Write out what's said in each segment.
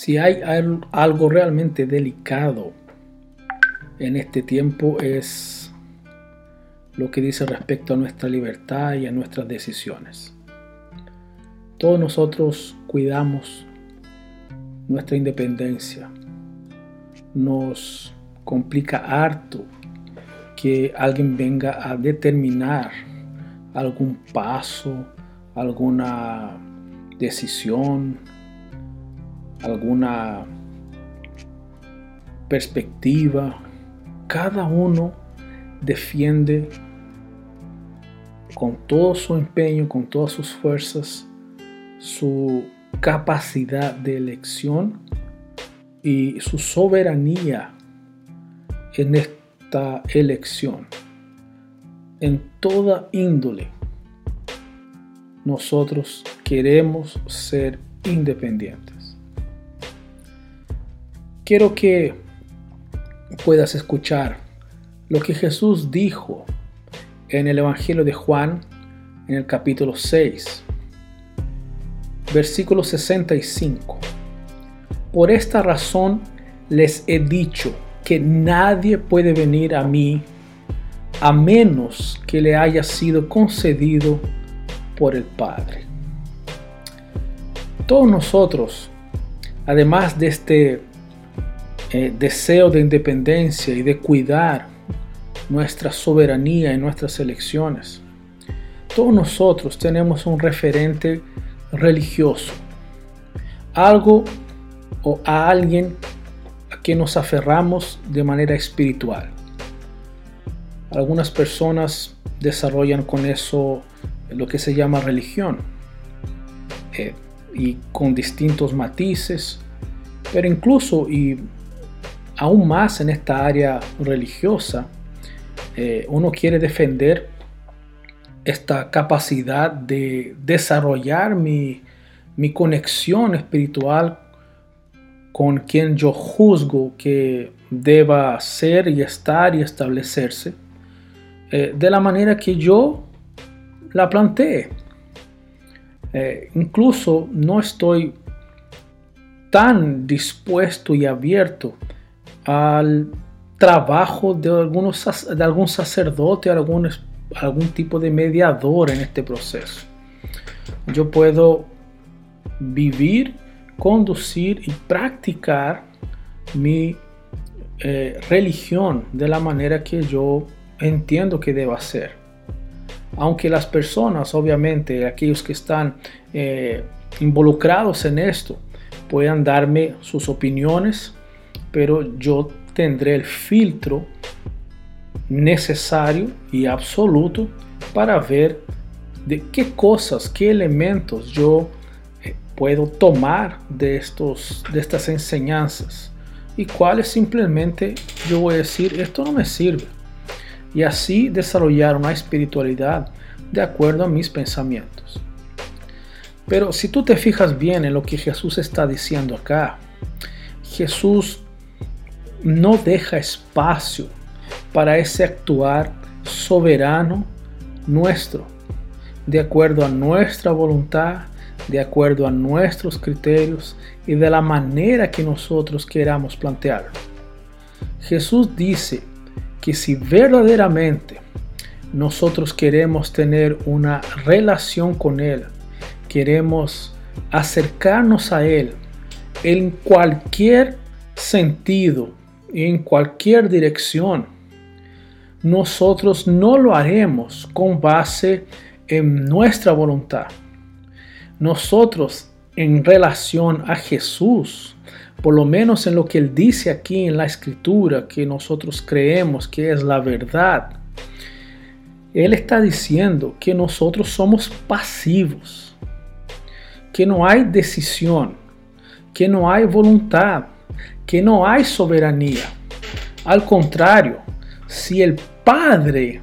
Si hay algo realmente delicado en este tiempo es lo que dice respecto a nuestra libertad y a nuestras decisiones. Todos nosotros cuidamos nuestra independencia. Nos complica harto que alguien venga a determinar algún paso, alguna decisión, alguna perspectiva. Cada uno defiende con todo su empeño, con todas sus fuerzas, su capacidad de elección y su soberanía en esta elección. En toda índole, nosotros queremos ser independientes. Quiero que puedas escuchar lo que Jesús dijo en el Evangelio de Juan en el capítulo 6 versículo 65. Por esta razón les he dicho que nadie puede venir a mí a menos que le haya sido concedido por el Padre. Todos nosotros, además de este eh, deseo de independencia y de cuidar nuestra soberanía y nuestras elecciones, todos nosotros tenemos un referente religioso, algo o a alguien a que nos aferramos de manera espiritual. Algunas personas desarrollan con eso lo que se llama religión eh, y con distintos matices, pero incluso y aún más en esta área religiosa, eh, uno quiere defender esta capacidad de desarrollar mi, conexión espiritual con quien yo juzgo que deba ser y estar y establecerse eh, de la manera que yo la planteé. Eh, incluso no estoy tan dispuesto y abierto al trabajo de, algunos, de algún sacerdote, algún algún tipo de mediador en este proceso. Yo puedo vivir, conducir y practicar mi eh, religión de la manera que yo entiendo que deba ser. Aunque las personas, obviamente, aquellos que están eh, involucrados en esto, puedan darme sus opiniones, pero yo tendré el filtro necesario y absoluto para ver de qué cosas, qué elementos yo eh, puedo tomar de, estos, de estas enseñanzas y cuáles simplemente yo voy a decir, esto no me sirve. Y así desarrollar una espiritualidad de acuerdo a mis pensamientos. Pero si tú te fijas bien en lo que Jesús está diciendo acá, Jesús no deja espacio para ese actuar soberano nuestro, de acuerdo a nuestra voluntad, de acuerdo a nuestros criterios y de la manera que nosotros queramos plantearlo. Jesús dice que si verdaderamente nosotros queremos tener una relación con Él, queremos acercarnos a Él en cualquier sentido, en cualquier dirección, nosotros no lo haremos con base en nuestra voluntad. Nosotros en relación a Jesús, por lo menos en lo que Él dice aquí en la escritura, que nosotros creemos que es la verdad, Él está diciendo que nosotros somos pasivos, que no hay decisión, que no hay voluntad, que no hay soberanía. Al contrario, si el Padre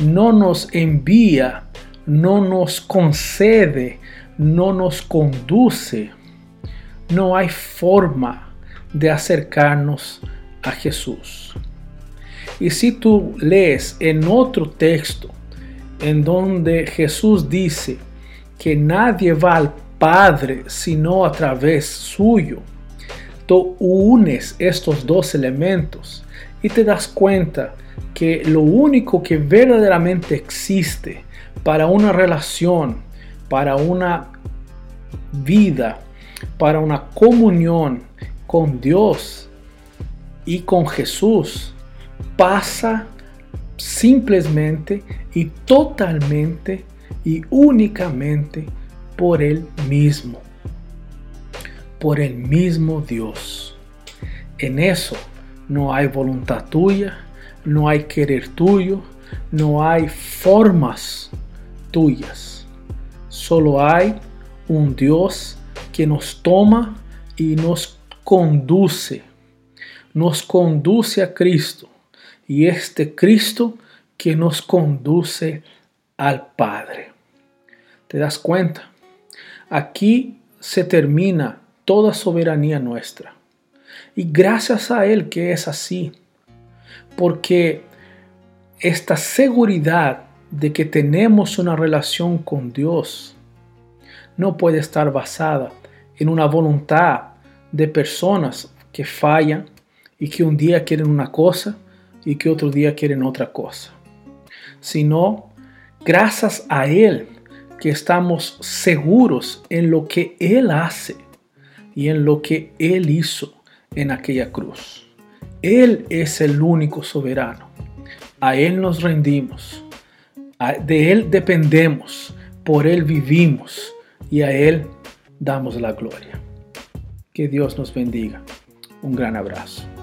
no nos envía, no nos concede, no nos conduce, no hay forma de acercarnos a Jesús. Y si tú lees en otro texto en donde Jesús dice que nadie va al Padre sino a través suyo, tú unes estos dos elementos y te das cuenta que lo único que verdaderamente existe para una relación, para una vida, para una comunión con Dios y con Jesús, pasa simplemente y totalmente y únicamente por Él mismo, por el mismo Dios. En eso no hay voluntad tuya, no hay querer tuyo, no hay formas tuyas. Solo hay un Dios que nos toma y nos conduce. Nos conduce a Cristo. Y este Cristo que nos conduce al Padre. ¿Te das cuenta? Aquí se termina toda soberanía nuestra. Y gracias a Él que es así. Porque esta seguridad de que tenemos una relación con Dios no puede estar basada en una voluntad de personas que fallan y que un día quieren una cosa y que otro día quieren otra cosa, sino gracias a Él que estamos seguros en lo que Él hace y en lo que Él hizo en aquella cruz. Él es el único soberano. A Él nos rendimos. De Él dependemos. Por Él vivimos. Y a Él damos la gloria. Que Dios nos bendiga. Un gran abrazo.